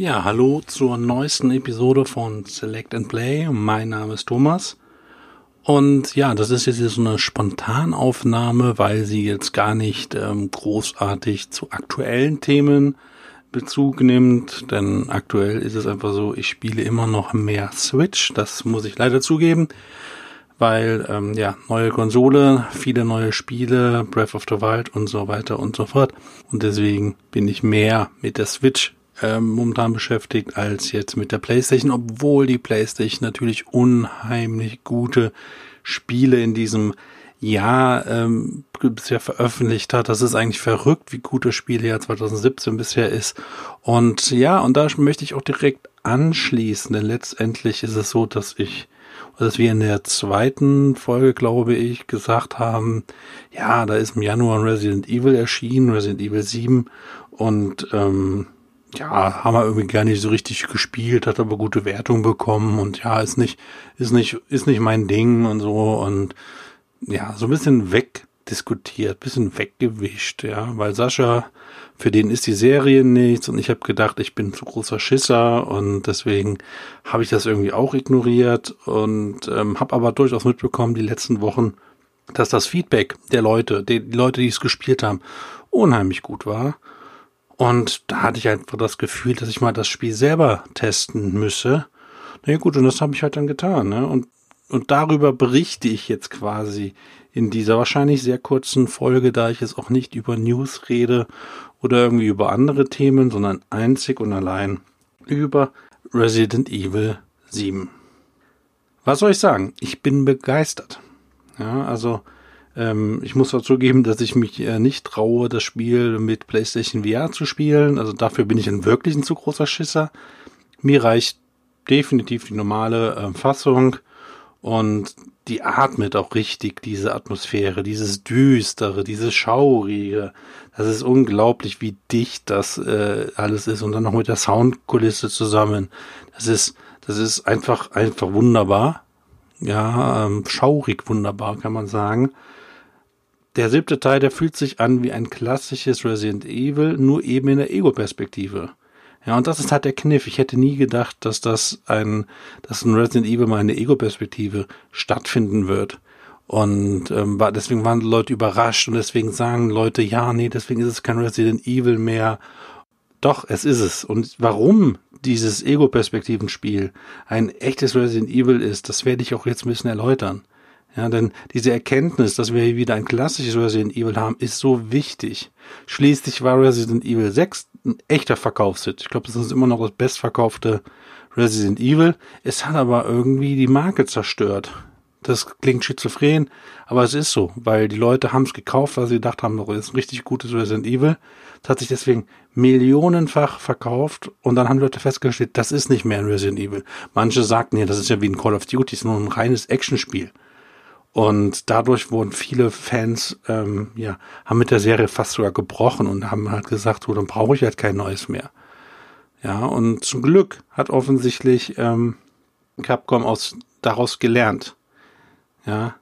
Ja, hallo zur neuesten Episode von Select and Play. Mein Name ist Thomas. Und ja, das ist jetzt so eine Spontanaufnahme, weil sie jetzt gar nicht ähm, großartig zu aktuellen Themen Bezug nimmt. Denn aktuell ist es einfach so, ich spiele immer noch mehr Switch. Das muss ich leider zugeben. Weil, ähm, ja, neue Konsole, viele neue Spiele, Breath of the Wild und so weiter und so fort. Und deswegen bin ich mehr mit der Switch ähm, momentan beschäftigt als jetzt mit der PlayStation, obwohl die PlayStation natürlich unheimlich gute Spiele in diesem Jahr ähm, bisher veröffentlicht hat. Das ist eigentlich verrückt, wie gut das Spielejahr 2017 bisher ist. Und ja, und da möchte ich auch direkt anschließen, denn letztendlich ist es so, dass ich dass wir in der zweiten Folge, glaube ich, gesagt haben, ja, da ist im Januar Resident Evil erschienen, Resident Evil 7 und ähm, ja, haben wir irgendwie gar nicht so richtig gespielt, hat aber gute Wertung bekommen und ja, ist nicht, ist nicht, ist nicht mein Ding und so und ja, so ein bisschen wegdiskutiert, bisschen weggewischt, ja, weil Sascha, für den ist die Serie nichts und ich habe gedacht, ich bin zu großer Schisser und deswegen habe ich das irgendwie auch ignoriert und ähm, habe aber durchaus mitbekommen die letzten Wochen, dass das Feedback der Leute, die, die Leute, die es gespielt haben, unheimlich gut war und da hatte ich einfach das Gefühl, dass ich mal das Spiel selber testen müsse. Na ja, gut, und das habe ich halt dann getan. Ne? Und, und darüber berichte ich jetzt quasi in dieser wahrscheinlich sehr kurzen Folge, da ich jetzt auch nicht über News rede oder irgendwie über andere Themen, sondern einzig und allein über Resident Evil 7. Was soll ich sagen? Ich bin begeistert. Ja, also ähm, ich muss dazu geben, dass ich mich äh, nicht traue, das Spiel mit PlayStation VR zu spielen. Also dafür bin ich ein wirklich ein zu großer Schisser. Mir reicht definitiv die normale äh, Fassung und die atmet auch richtig, diese Atmosphäre, dieses Düstere, dieses Schaurige. Das ist unglaublich, wie dicht das äh, alles ist und dann noch mit der Soundkulisse zusammen. Das ist, das ist einfach, einfach wunderbar. Ja, ähm, schaurig wunderbar, kann man sagen der siebte Teil, der fühlt sich an wie ein klassisches Resident Evil, nur eben in der Ego-Perspektive. Ja, und das ist halt der Kniff. Ich hätte nie gedacht, dass das ein, dass ein Resident Evil mal in der Ego-Perspektive stattfinden wird. Und ähm, deswegen waren Leute überrascht und deswegen sagen Leute, ja, nee, deswegen ist es kein Resident Evil mehr. Doch, es ist es. Und warum dieses Ego-Perspektiven-Spiel ein echtes Resident Evil ist, das werde ich auch jetzt ein bisschen erläutern. Ja, denn diese Erkenntnis, dass wir hier wieder ein klassisches Resident Evil haben, ist so wichtig. Schließlich war Resident Evil 6 ein echter Verkaufshit. Ich glaube, das ist immer noch das bestverkaufte Resident Evil. Es hat aber irgendwie die Marke zerstört. Das klingt schizophren, aber es ist so, weil die Leute haben es gekauft, weil sie gedacht haben, das ist ein richtig gutes Resident Evil. Es hat sich deswegen millionenfach verkauft und dann haben Leute festgestellt, das ist nicht mehr ein Resident Evil. Manche sagten ja, das ist ja wie ein Call of Duty, es ist nur ein reines Actionspiel. Und dadurch wurden viele Fans, ähm, ja, haben mit der Serie fast sogar gebrochen und haben halt gesagt, so, dann brauche ich halt kein neues mehr. Ja, und zum Glück hat offensichtlich ähm, Capcom aus, daraus gelernt. Ja,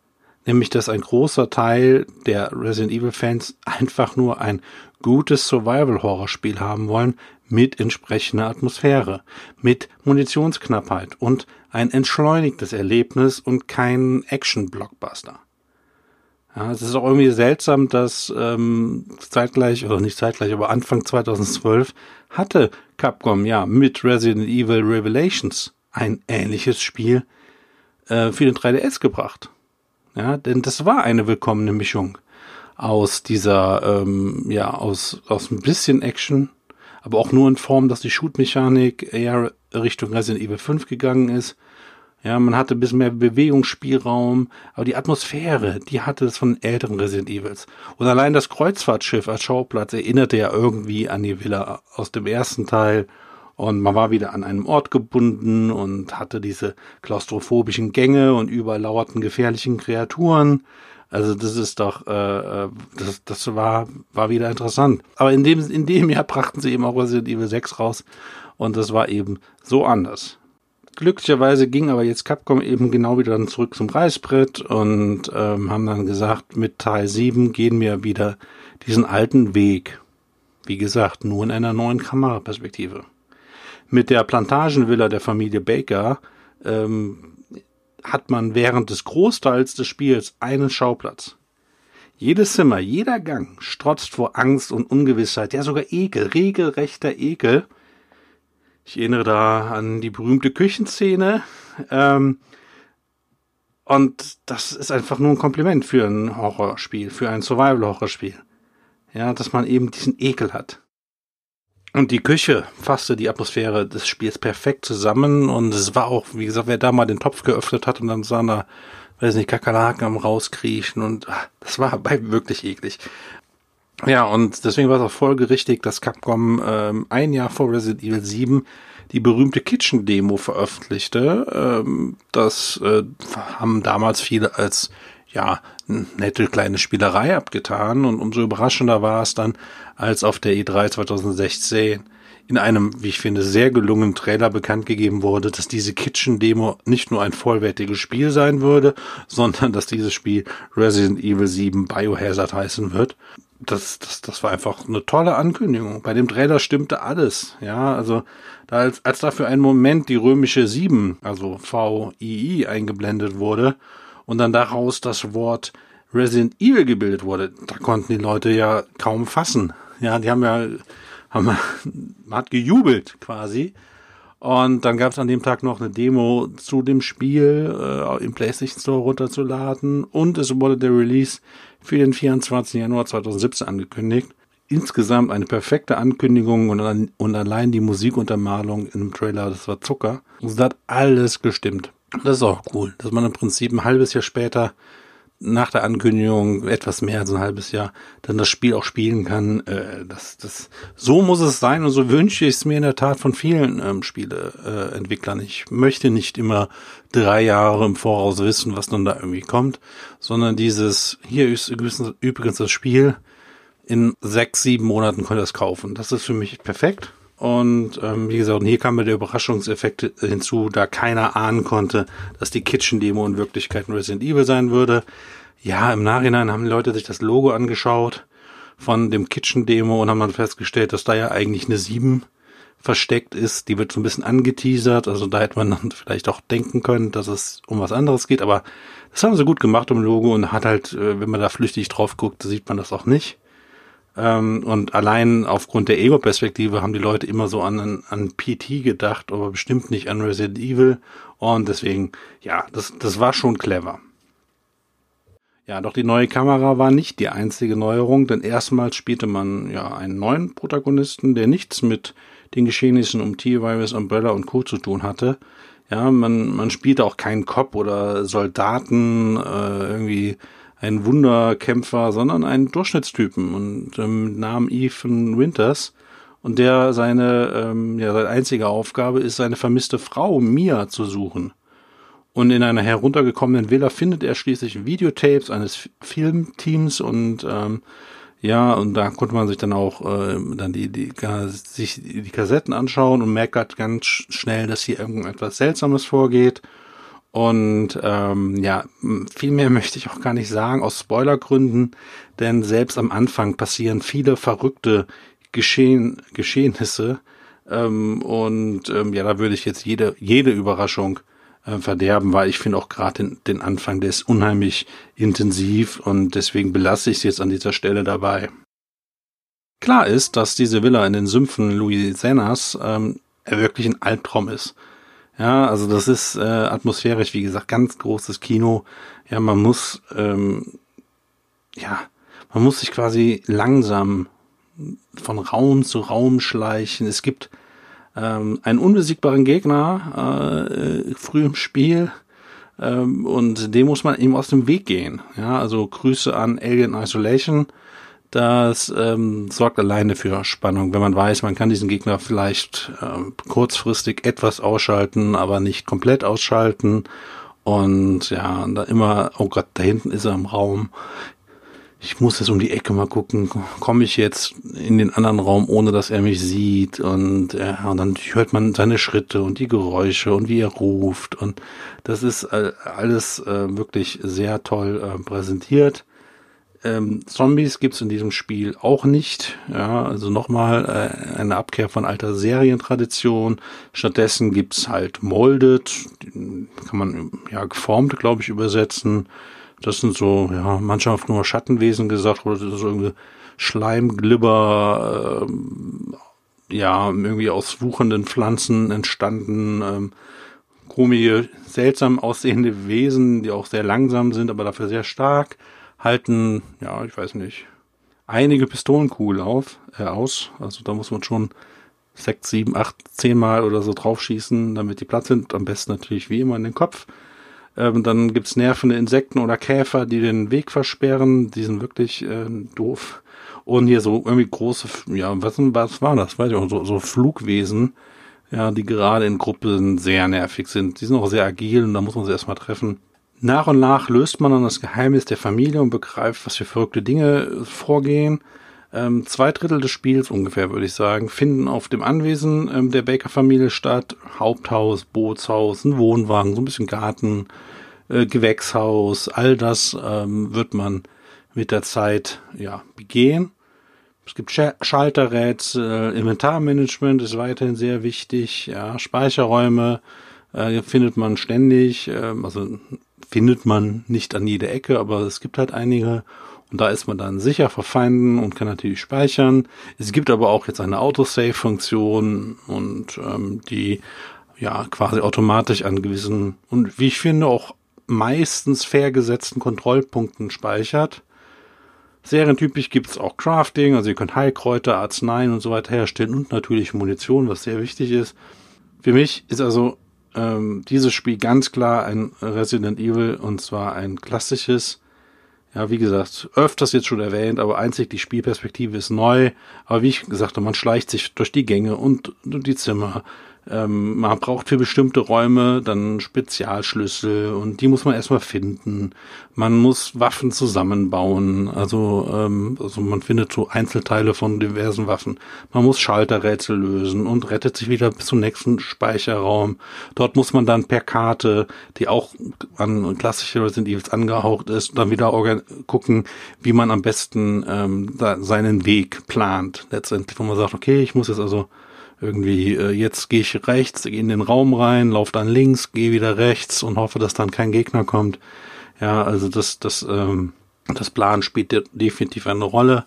nämlich, dass ein großer Teil der Resident Evil Fans einfach nur ein gutes Survival-Horror-Spiel haben wollen mit entsprechender Atmosphäre, mit Munitionsknappheit und ein entschleunigtes Erlebnis und kein Action-Blockbuster. Ja, es ist auch irgendwie seltsam, dass ähm, zeitgleich, oder nicht zeitgleich, aber Anfang 2012 hatte Capcom ja mit Resident Evil Revelations ein ähnliches Spiel äh, für den 3DS gebracht. Ja, denn das war eine willkommene Mischung aus dieser, ähm, ja, aus, aus ein bisschen Action, aber auch nur in Form, dass die Shoot-Mechanik eher Richtung Resident Evil 5 gegangen ist. Ja, man hatte ein bisschen mehr Bewegungsspielraum, aber die Atmosphäre, die hatte es von älteren Resident Evils. Und allein das Kreuzfahrtschiff als Schauplatz erinnerte ja irgendwie an die Villa aus dem ersten Teil. Und man war wieder an einem Ort gebunden und hatte diese klaustrophobischen Gänge und überall lauerten gefährlichen Kreaturen. Also das ist doch, äh, äh, das, das war, war wieder interessant. Aber in dem, in dem Jahr brachten sie eben auch Resident Evil 6 raus und das war eben so anders. Glücklicherweise ging aber jetzt Capcom eben genau wieder dann zurück zum Reißbrett und ähm, haben dann gesagt, mit Teil 7 gehen wir wieder diesen alten Weg. Wie gesagt, nur in einer neuen Kameraperspektive. Mit der Plantagenvilla der Familie Baker ähm, hat man während des Großteils des Spiels einen Schauplatz. Jedes Zimmer, jeder Gang strotzt vor Angst und Ungewissheit, ja sogar Ekel, regelrechter Ekel. Ich erinnere da an die berühmte Küchenszene. Ähm, und das ist einfach nur ein Kompliment für ein Horrorspiel, für ein Survival-Horrorspiel. Ja, dass man eben diesen Ekel hat. Und die Küche fasste die Atmosphäre des Spiels perfekt zusammen und es war auch, wie gesagt, wer da mal den Topf geöffnet hat und dann sah da, weiß nicht, Kakerlaken am rauskriechen und ach, das war bei wirklich eklig. Ja, und deswegen war es auch folgerichtig, dass Capcom ähm, ein Jahr vor Resident Evil 7 die berühmte Kitchen-Demo veröffentlichte. Ähm, das äh, haben damals viele als ja, nette kleine Spielerei abgetan und umso überraschender war es dann, als auf der E3 2016 in einem, wie ich finde, sehr gelungenen Trailer bekannt gegeben wurde, dass diese Kitchen-Demo nicht nur ein vollwertiges Spiel sein würde, sondern dass dieses Spiel Resident Evil 7 Biohazard heißen wird. Das, das, das war einfach eine tolle Ankündigung. Bei dem Trailer stimmte alles. Ja, also da als, als da für einen Moment die römische 7, also VII, eingeblendet wurde und dann daraus das Wort Resident Evil gebildet wurde, da konnten die Leute ja kaum fassen. Ja, die haben ja, haben, man hat gejubelt quasi. Und dann gab es an dem Tag noch eine Demo zu dem Spiel äh, im PlayStation Store runterzuladen und es wurde der Release für den 24. Januar 2017 angekündigt. Insgesamt eine perfekte Ankündigung und, und allein die Musikuntermalung im Trailer, das war Zucker. Es hat alles gestimmt. Das ist auch cool, dass man im Prinzip ein halbes Jahr später nach der Ankündigung etwas mehr als ein halbes Jahr dann das Spiel auch spielen kann. Äh, das, das, so muss es sein und so wünsche ich es mir in der Tat von vielen ähm, Spieleentwicklern. ich möchte nicht immer drei Jahre im Voraus wissen, was dann da irgendwie kommt, sondern dieses, hier ist übrigens das Spiel, in sechs, sieben Monaten könnt ihr es kaufen. Das ist für mich perfekt. Und ähm, wie gesagt, hier kam mir der Überraschungseffekt hinzu, da keiner ahnen konnte, dass die Kitchen-Demo in Wirklichkeit ein Resident Evil sein würde. Ja, im Nachhinein haben die Leute sich das Logo angeschaut von dem Kitchen-Demo und haben dann festgestellt, dass da ja eigentlich eine 7 versteckt ist. Die wird so ein bisschen angeteasert. Also da hätte man dann vielleicht auch denken können, dass es um was anderes geht. Aber das haben sie gut gemacht im Logo und hat halt, äh, wenn man da flüchtig drauf guckt, sieht man das auch nicht. Ähm, und allein aufgrund der Ego-Perspektive haben die Leute immer so an, an PT gedacht, aber bestimmt nicht an Resident Evil. Und deswegen, ja, das, das war schon clever. Ja, doch die neue Kamera war nicht die einzige Neuerung, denn erstmals spielte man ja einen neuen Protagonisten, der nichts mit den Geschehnissen um T-Virus, Umbrella und Co. zu tun hatte. Ja, man, man spielte auch keinen Cop oder Soldaten, äh, irgendwie ein Wunderkämpfer, sondern einen Durchschnittstypen und ähm, Namen Ethan Winters. Und der seine, ähm, ja, seine einzige Aufgabe ist, seine vermisste Frau Mia zu suchen. Und in einer heruntergekommenen Villa findet er schließlich Videotapes eines Filmteams und ähm, ja, und da konnte man sich dann auch äh, dann die, die, sich die Kassetten anschauen und merkt ganz schnell, dass hier irgendetwas Seltsames vorgeht. Und ähm, ja, viel mehr möchte ich auch gar nicht sagen, aus Spoilergründen, denn selbst am Anfang passieren viele verrückte Geschehen, Geschehnisse. Ähm, und ähm, ja, da würde ich jetzt jede, jede Überraschung äh, verderben, weil ich finde auch gerade den, den Anfang, der ist unheimlich intensiv und deswegen belasse ich es jetzt an dieser Stelle dabei. Klar ist, dass diese Villa in den Sümpfen Louisianas ähm, wirklich ein Albtraum ist. Ja, also das ist äh, atmosphärisch, wie gesagt, ganz großes Kino. Ja, man muss, ähm, ja, man muss sich quasi langsam von Raum zu Raum schleichen. Es gibt ähm, einen unbesiegbaren Gegner äh, früh im Spiel ähm, und dem muss man eben aus dem Weg gehen. Ja, also Grüße an Alien Isolation das ähm, sorgt alleine für Spannung, wenn man weiß, man kann diesen Gegner vielleicht ähm, kurzfristig etwas ausschalten, aber nicht komplett ausschalten. Und ja, da immer, oh Gott, da hinten ist er im Raum. Ich muss jetzt um die Ecke mal gucken, komme ich jetzt in den anderen Raum, ohne dass er mich sieht. Und, ja, und dann hört man seine Schritte und die Geräusche und wie er ruft. Und das ist äh, alles äh, wirklich sehr toll äh, präsentiert Ähm, Zombies gibt's in diesem Spiel auch nicht. Ja, also nochmal äh, eine Abkehr von alter Serientradition. Stattdessen gibt's halt Molded, kann man ja geformt, glaube ich, übersetzen. Das sind so, ja, manchmal nur Schattenwesen gesagt oder so irgendwie Schleimglibber, äh, ja, irgendwie aus wuchenden Pflanzen entstanden. Ähm, komische, seltsam aussehende Wesen, die auch sehr langsam sind, aber dafür sehr stark halten, ja, ich weiß nicht, einige Pistolenkugeln auf, äh, aus. Also da muss man schon sechs, sieben, acht, zehn Mal oder so draufschießen, damit die platt sind. Am besten natürlich wie immer in den Kopf. Ähm, dann gibt's nervende Insekten oder Käfer, die den Weg versperren. Die sind wirklich äh, doof. Und hier so irgendwie große, ja, was, was war das? Weiß ich auch, so, so Flugwesen, ja, die gerade in Gruppen sehr nervig sind. Die sind auch sehr agil und da muss man sie erstmal treffen. Nach und nach löst man dann das Geheimnis der Familie und begreift, was für verrückte Dinge vorgehen. Ähm, zwei Drittel des Spiels ungefähr, würde ich sagen, finden auf dem Anwesen ähm, der Baker-Familie statt. Haupthaus, Bootshaus, ein Wohnwagen, so ein bisschen Garten, äh, Gewächshaus, all das ähm, wird man mit der Zeit ja begehen. Es gibt Sch Schalterrätsel, Inventarmanagement ist weiterhin sehr wichtig, ja, Speicherräume äh, findet man ständig, äh, also findet man nicht an jeder Ecke, aber es gibt halt einige und da ist man dann sicher vor Feinden und kann natürlich speichern. Es gibt aber auch jetzt eine Autosave-Funktion und ähm, die ja quasi automatisch an gewissen und wie ich finde auch meistens fair gesetzten Kontrollpunkten speichert. Serientypisch gibt's auch Crafting, also ihr könnt Heilkräuter, Arzneien und so weiter herstellen und natürlich Munition, was sehr wichtig ist. Für mich ist also ähm, dieses Spiel ganz klar ein Resident Evil und zwar ein klassisches. Ja, wie gesagt, öfters jetzt schon erwähnt, aber einzig die Spielperspektive ist neu. Aber wie ich gesagt habe, man schleicht sich durch die Gänge und, und die Zimmer. Ähm, man braucht für bestimmte Räume dann Spezialschlüssel und die muss man erstmal finden. Man muss Waffen zusammenbauen. Also, ähm, also man findet so Einzelteile von diversen Waffen. Man muss Schalterrätsel lösen und rettet sich wieder bis zum nächsten Speicherraum. Dort muss man dann per Karte, die auch an klassische Resident Evil angehaucht ist, dann wieder gucken, wie man am besten ähm, seinen Weg plant. Letztendlich, wo man sagt, okay, ich muss jetzt also irgendwie, äh, jetzt gehe ich rechts, gehe in den Raum rein, laufe dann links, gehe wieder rechts und hoffe, dass dann kein Gegner kommt. Ja, also das, das, ähm, das Plan spielt definitiv eine Rolle.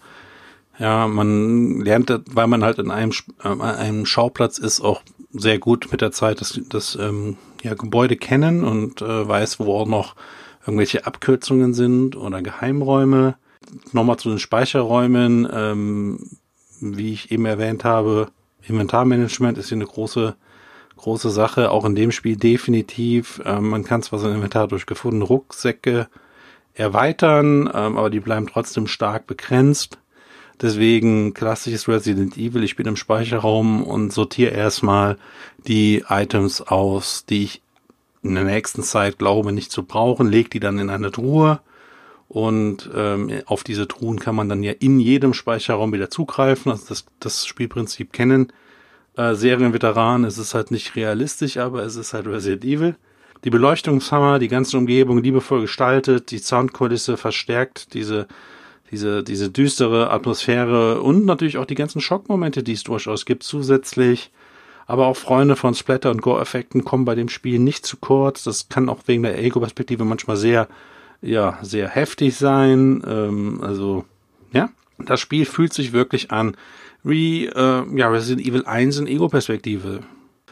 Ja, man lernt, weil man halt in einem, äh, einem Schauplatz ist, auch sehr gut mit der Zeit das, das ähm, ja, Gebäude kennen und äh, weiß, wo auch noch irgendwelche Abkürzungen sind oder Geheimräume. Nochmal zu den Speicherräumen, ähm, wie ich eben erwähnt habe, Inventarmanagement ist hier eine große, große Sache, auch in dem Spiel definitiv. Ähm, man kann zwar sein Inventar durch gefundene Rucksäcke erweitern, ähm, aber die bleiben trotzdem stark begrenzt. Deswegen klassisches Resident Evil. Ich bin im Speicherraum und sortiere erstmal die Items aus, die ich in der nächsten Zeit glaube nicht zu brauchen, leg die dann in eine Truhe und ähm, auf diese Truhen kann man dann ja in jedem Speicherraum wieder zugreifen, also das, das Spielprinzip kennen. Äh, Serienveteranen, es ist halt nicht realistisch, aber es ist halt Resident Evil. Die Beleuchtungshammer, die ganze Umgebung liebevoll gestaltet, die Soundkulisse verstärkt diese, diese, diese düstere Atmosphäre und natürlich auch die ganzen Schockmomente, die es durchaus gibt, zusätzlich. Aber auch Freunde von Splatter- und Gore-Effekten kommen bei dem Spiel nicht zu kurz. Das kann auch wegen der Ego-Perspektive manchmal sehr ja, sehr heftig sein. Ähm, also, ja, das Spiel fühlt sich wirklich an wie äh, ja, Resident Evil 1 in Ego-Perspektive.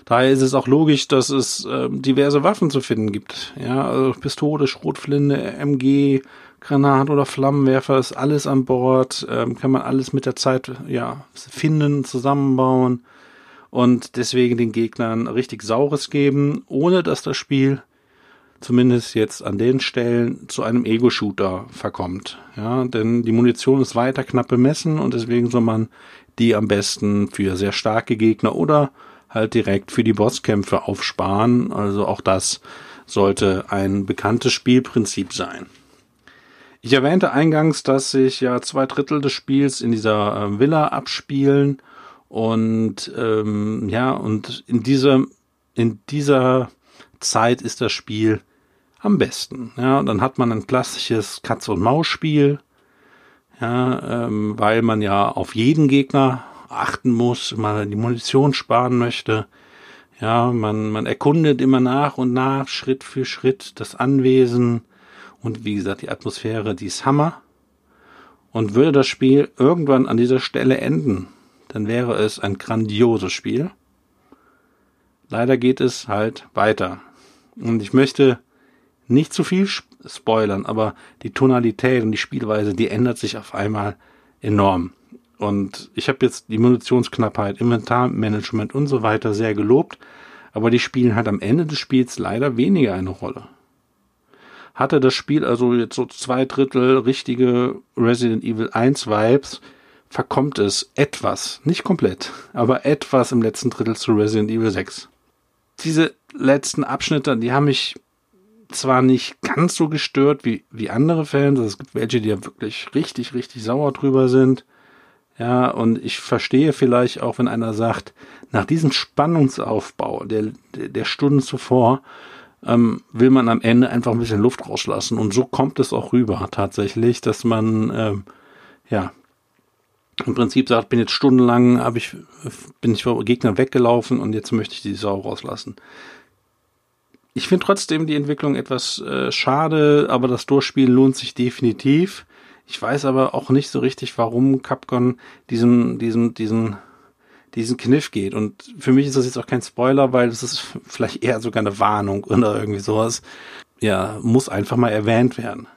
Daher ist es auch logisch, dass es äh, diverse Waffen zu finden gibt. Ja, also Pistole, Schrotflinte, MG, Granat oder Flammenwerfer ist alles an Bord. Ähm, kann man alles mit der Zeit ja finden, zusammenbauen und deswegen den Gegnern richtig Saures geben, ohne dass das Spiel zumindest jetzt an den Stellen zu einem Ego-Shooter verkommt. Ja, denn die Munition ist weiter knapp bemessen und deswegen soll man die am besten für sehr starke Gegner oder halt direkt für die Bosskämpfe aufsparen. Also auch das sollte ein bekanntes Spielprinzip sein. Ich erwähnte eingangs, dass sich ja zwei Drittel des Spiels in dieser äh, Villa abspielen und ähm, ja und in dieser in dieser Zeit ist das Spiel am besten. Ja, und dann hat man ein klassisches Katz- und Maus-Spiel. ja, ähm, weil man ja auf jeden Gegner achten muss, man die Munition sparen möchte. Ja, man, man erkundet immer nach und nach, Schritt für Schritt das Anwesen und wie gesagt, die Atmosphäre, die ist Hammer. Und würde das Spiel irgendwann an dieser Stelle enden, dann wäre es ein grandioses Spiel. Leider geht es halt weiter. Und ich möchte nicht zu viel spoilern, aber die Tonalität und die Spielweise, die ändert sich auf einmal enorm. Und ich habe jetzt die Munitionsknappheit, Inventarmanagement und so weiter sehr gelobt, aber die spielen halt am Ende des Spiels leider weniger eine Rolle. Hatte das Spiel also jetzt so zwei Drittel richtige Resident Evil 1 Vibes, verkommt es etwas, nicht komplett, aber etwas im letzten Drittel zu Resident Evil 6. Diese letzten Abschnitte, die haben mich zwar nicht ganz so gestört wie, wie andere Fans, also es gibt welche, die ja wirklich richtig, richtig sauer drüber sind. Ja, und ich verstehe vielleicht auch, wenn einer sagt, nach diesem Spannungsaufbau der, der, Stunden zuvor, ähm, will man am Ende einfach ein bisschen Luft rauslassen. Und so kommt es auch rüber tatsächlich, dass man, ähm, ja, im Prinzip sagt, bin jetzt stundenlang, habe ich, bin ich vor Gegner weggelaufen und jetzt möchte ich die Sau rauslassen. Ich finde trotzdem die Entwicklung etwas äh, schade, aber das Durchspielen lohnt sich definitiv. Ich weiß aber auch nicht so richtig, warum Capcom diesen, diesen, diesen, diesen Kniff geht. Und für mich ist das jetzt auch kein Spoiler, weil es ist vielleicht eher sogar eine Warnung oder irgendwie sowas. Ja, muss einfach mal erwähnt werden.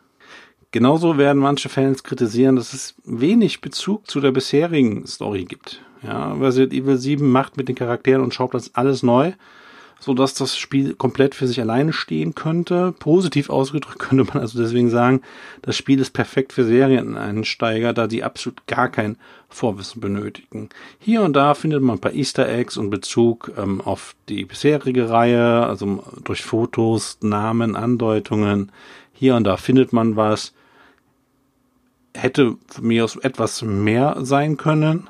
Genauso werden manche Fans kritisieren, dass es wenig Bezug zu der bisherigen Story gibt. Ja, Resident Evil 7 macht mit den Charakteren und Schauplatz alles neu so dass das Spiel komplett für sich alleine stehen könnte. Positiv ausgedrückt könnte man also deswegen sagen, das Spiel ist perfekt für Serieneinsteiger, da die absolut gar kein Vorwissen benötigen. Hier und da findet man ein paar Easter Eggs und Bezug ähm, auf die bisherige Reihe, also durch Fotos, Namen, Andeutungen. Hier und da findet man was. Hätte für mich aus etwas mehr sein können.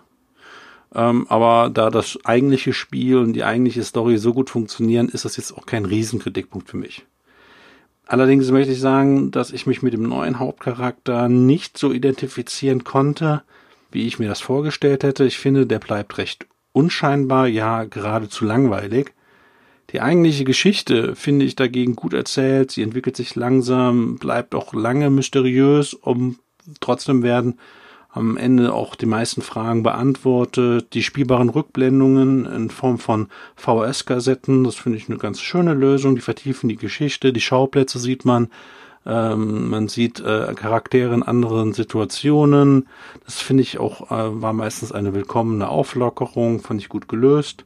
Ähm, aber da das eigentliche Spiel und die eigentliche Story so gut funktionieren, ist das jetzt auch kein Riesenkritikpunkt für mich. Allerdings möchte ich sagen, dass ich mich mit dem neuen Hauptcharakter nicht so identifizieren konnte, wie ich mir das vorgestellt hätte. Ich finde, der bleibt recht unscheinbar, ja geradezu langweilig. Die eigentliche Geschichte finde ich dagegen gut erzählt. Sie entwickelt sich langsam, bleibt auch lange mysteriös, um trotzdem werden am Ende auch die meisten Fragen beantwortet. Die spielbaren Rückblendungen in Form von VHS-Kassetten, das finde ich eine ganz schöne Lösung. Die vertiefen die Geschichte, die Schauplätze sieht man. Ähm, man sieht äh, Charaktere in anderen Situationen. Das finde ich auch, äh, war meistens eine willkommene Auflockerung, fand ich gut gelöst.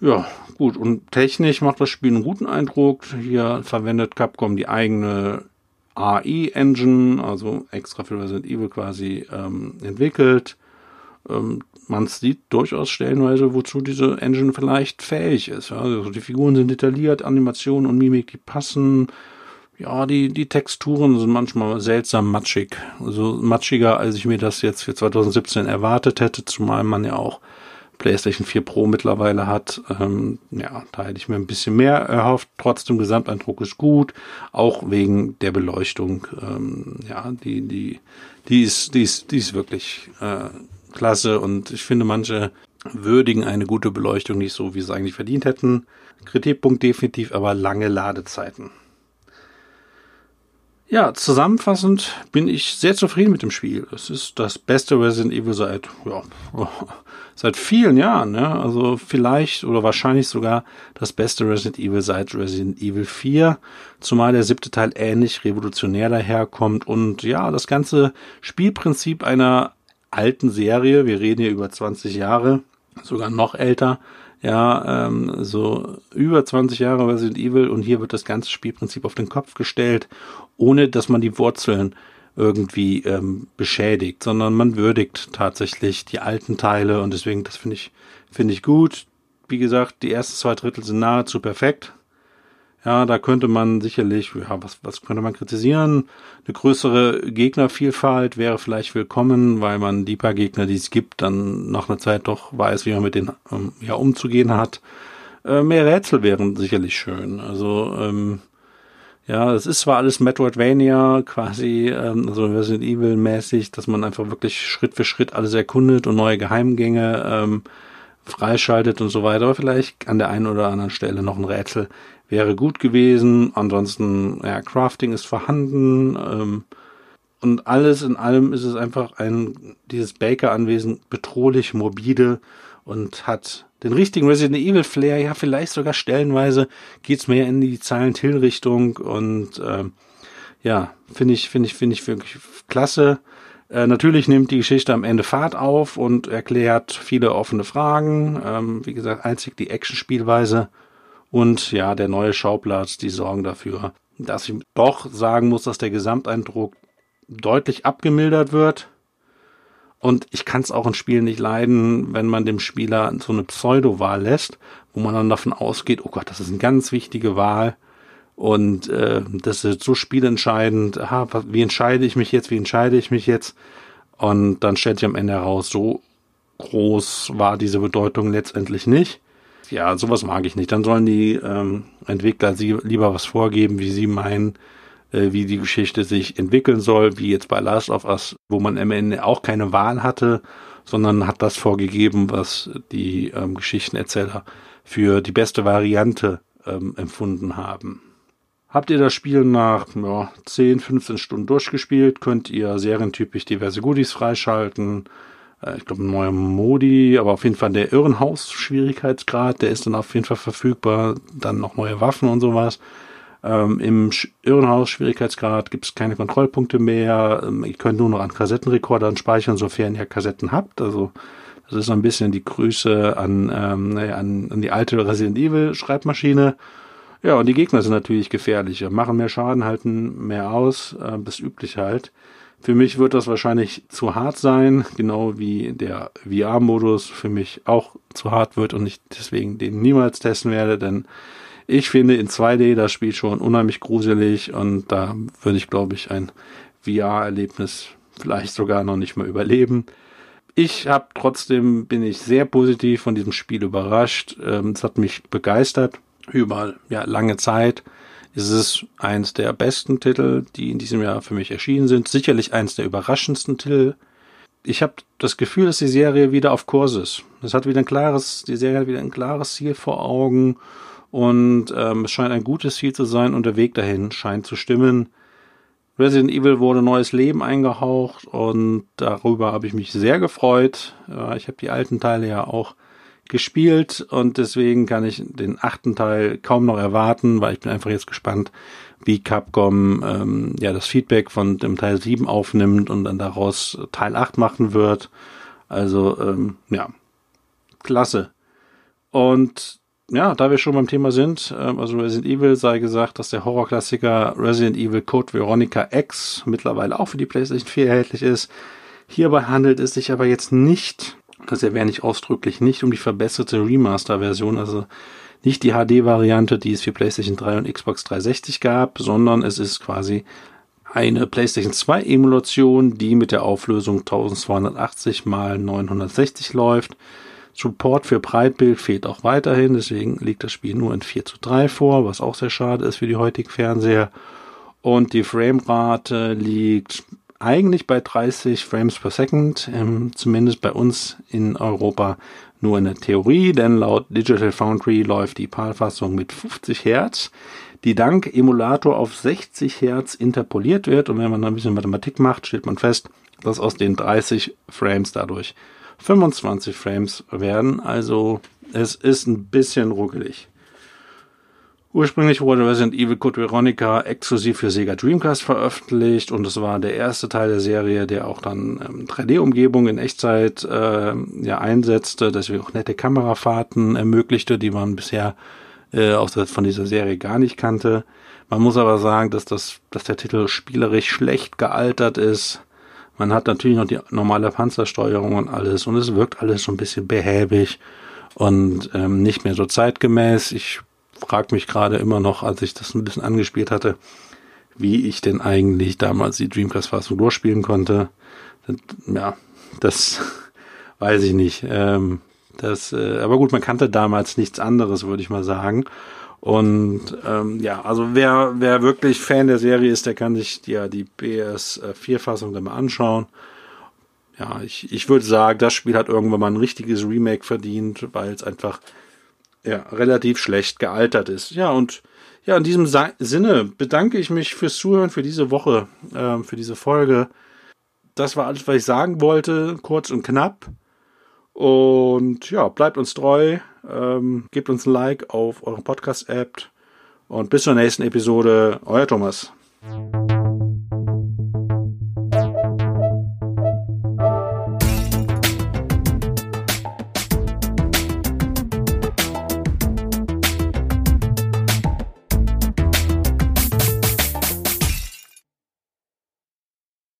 Ja, gut. Und technisch macht das Spiel einen guten Eindruck. Hier verwendet Capcom die eigene AI-Engine, also extra für Resident Evil quasi ähm, entwickelt. Ähm, man sieht durchaus stellenweise, wozu diese Engine vielleicht fähig ist. Ja? Also die Figuren sind detailliert, Animationen und Mimik, die passen. Ja, die, die Texturen sind manchmal seltsam matschig. Also matschiger, als ich mir das jetzt für 2017 erwartet hätte, zumal man ja auch PlayStation 4 Pro mittlerweile hat. Ähm, ja, da hätte ich mir ein bisschen mehr erhofft. Trotzdem, Gesamteindruck ist gut, auch wegen der Beleuchtung. Ähm, ja, die, die, die ist, die ist, die ist wirklich äh, klasse und ich finde, manche würdigen eine gute Beleuchtung nicht so, wie sie eigentlich verdient hätten. Kritikpunkt definitiv, aber lange Ladezeiten. Ja, zusammenfassend bin ich sehr zufrieden mit dem Spiel. Es ist das beste Resident Evil seit, ja, seit vielen Jahren, ja. Also vielleicht oder wahrscheinlich sogar das beste Resident Evil seit Resident Evil 4. Zumal der siebte Teil ähnlich revolutionär daherkommt und ja, das ganze Spielprinzip einer alten Serie, wir reden hier über 20 Jahre, sogar noch älter, ja, ähm, so über 20 Jahre Resident Evil und hier wird das ganze Spielprinzip auf den Kopf gestellt, ohne dass man die Wurzeln irgendwie ähm, beschädigt, sondern man würdigt tatsächlich die alten Teile und deswegen, das finde ich, finde ich gut. Wie gesagt, die ersten zwei Drittel sind nahezu perfekt. Ja, da könnte man sicherlich, ja, was, was könnte man kritisieren? Eine größere Gegnervielfalt wäre vielleicht willkommen, weil man die paar Gegner, die es gibt, dann nach einer Zeit doch weiß, wie man mit denen ähm, ja umzugehen hat. Äh, mehr Rätsel wären sicherlich schön. Also ähm, Ja, es ist zwar alles Metroidvania, quasi, ähm, also Resident Evil mäßig, dass man einfach wirklich Schritt für Schritt alles erkundet und neue Geheimgänge ähm, freischaltet und so weiter, aber vielleicht an der einen oder anderen Stelle noch ein Rätsel wäre gut gewesen. Ansonsten, ja, Crafting ist vorhanden. Ähm, und alles in allem ist es einfach ein, dieses Baker-Anwesen bedrohlich morbide und hat den richtigen Resident Evil Flair, ja, vielleicht sogar stellenweise geht's mehr in die Silent Hill Richtung und ähm, ja, finde ich, finde ich, finde ich wirklich klasse. Äh, natürlich nimmt die Geschichte am Ende Fahrt auf und erklärt viele offene Fragen. Ähm, wie gesagt, einzig die Action-Spielweise und ja, der neue Schauplatz, die sorgen dafür, dass ich doch sagen muss, dass der Gesamteindruck deutlich abgemildert wird. Und ich kann es auch in Spielen nicht leiden, wenn man dem Spieler so eine Pseudo-Wahl lässt, wo man dann davon ausgeht, oh Gott, das ist eine ganz wichtige Wahl. Und äh, das ist so spielentscheidend. Aha, wie entscheide ich mich jetzt? Wie entscheide ich mich jetzt? Und dann stellt sich am Ende heraus, so groß war diese Bedeutung letztendlich nicht. Ja, sowas mag ich nicht. Dann sollen die ähm, Entwickler sie lieber was vorgeben, wie sie meinen, äh, wie die Geschichte sich entwickeln soll, wie jetzt bei Last of Us, wo man am Ende auch keine Wahl hatte, sondern hat das vorgegeben, was die ähm, Geschichtenerzähler für die beste Variante ähm, empfunden haben. Habt ihr das Spiel nach ja, 10, 15 Stunden durchgespielt, könnt ihr serientypisch diverse Goodies freischalten. Äh, ich glaube, ein neuer Modi, aber auf jeden Fall der Irrenhaus-Schwierigkeitsgrad, der ist dann auf jeden Fall verfügbar. Dann noch neue Waffen und sowas. Ähm, Im Irrenhaus-Schwierigkeitsgrad gibt es keine Kontrollpunkte mehr. Ähm, ihr könnt nur noch an Kassettenrekordern speichern, sofern ihr Kassetten habt. Also das ist so ein bisschen die Grüße an, ähm, an, an die alte Resident Evil Schreibmaschine. Ja, und die Gegner sind natürlich gefährlicher, machen mehr Schaden, halten mehr aus, äh, das üblich halt. Für mich wird das wahrscheinlich zu hart sein, genau wie der VR-Modus für mich auch zu hart wird und ich deswegen den niemals testen werde, denn ich finde in 2D das Spiel schon unheimlich gruselig und da würde ich, glaube ich, ein VR-Erlebnis vielleicht sogar noch nicht mal überleben. Ich habe trotzdem, bin ich sehr positiv von diesem Spiel überrascht. Ähm, es hat mich begeistert über ja, lange Zeit. Es ist eins der besten Titel, die in diesem Jahr für mich erschienen sind. Sicherlich eins der überraschendsten Titel. Ich habe das Gefühl, dass die Serie wieder auf Kurs ist. Es hat wieder ein klares, die Serie hat wieder ein klares Ziel vor Augen und ähm, es scheint ein gutes Ziel zu sein und der Weg dahin scheint zu stimmen. Resident Evil wurde neues Leben eingehaucht und darüber habe ich mich sehr gefreut. Äh, ich habe die alten Teile ja auch gespielt und deswegen kann ich den achten Teil kaum noch erwarten, weil ich bin einfach jetzt gespannt, wie Capcom ähm, ja das Feedback von dem Teil 7 aufnimmt und dann daraus Teil 8 machen wird. Also ähm, ja, klasse. Und ja, da wir schon beim Thema sind, ähm, also Resident Evil sei gesagt, dass der Horrorklassiker Resident Evil Code Veronica X mittlerweile auch für die PlayStation 4 erhältlich ist. Hierbei handelt es sich aber jetzt nicht, das erwähne ich ausdrücklich, nicht um die verbesserte Remaster-Version, also nicht die HD-Variante, die es für PlayStation 3 und Xbox 360 gab, sondern es ist quasi eine PlayStation 2 Emulation, die mit der Auflösung 1280 x 960 läuft. Support für Breitbild fehlt auch weiterhin, deswegen liegt das Spiel nur in 4 zu 3 vor, was auch sehr schade ist für die heutigen Fernseher. Und die Framerate liegt eigentlich bei 30 Frames per Second, ähm, zumindest bei uns in Europa nur in der Theorie, denn laut Digital Foundry läuft die PAL-Fassung mit 50 Hertz, die dank Emulator auf 60 Hertz interpoliert wird. Und wenn man ein bisschen Mathematik macht, stellt man fest, dass aus den 30 Frames dadurch 25 Frames werden. Also es ist ein bisschen ruckelig. Ursprünglich wurde Resident Evil Code Veronica exklusiv für Sega Dreamcast veröffentlicht und es war der erste Teil der Serie, der auch dann ähm, 3D-Umgebung in Echtzeit äh, ja, einsetzte, deswegen auch nette Kamerafahrten ermöglichte, die man bisher äh, auch von dieser Serie gar nicht kannte. Man muss aber sagen, dass, das, dass der Titel spielerisch schlecht gealtert ist. Man hat natürlich noch die normale Panzersteuerung und alles und es wirkt alles so ein bisschen behäbig und ähm, nicht mehr so zeitgemäß. Ich frage mich gerade immer noch, als ich das ein bisschen angespielt hatte, wie ich denn eigentlich damals die Dreamcast-Fassung durchspielen konnte. Ja, das weiß ich nicht. Ähm, das, äh, aber gut, man kannte damals nichts anderes, würde ich mal sagen. Und ähm, ja, also wer, wer wirklich Fan der Serie ist, der kann sich ja die PS4-Fassung dann mal anschauen. Ja, ich, ich würde sagen, das Spiel hat irgendwann mal ein richtiges Remake verdient, weil es einfach ja, relativ schlecht gealtert ist. Ja, und ja, in diesem Sinne bedanke ich mich fürs Zuhören für diese Woche, äh, für diese Folge. Das war alles, was ich sagen wollte, kurz und knapp. Und ja, bleibt uns treu, ähm, gebt uns ein Like auf eure Podcast-App und bis zur nächsten Episode. Euer Thomas.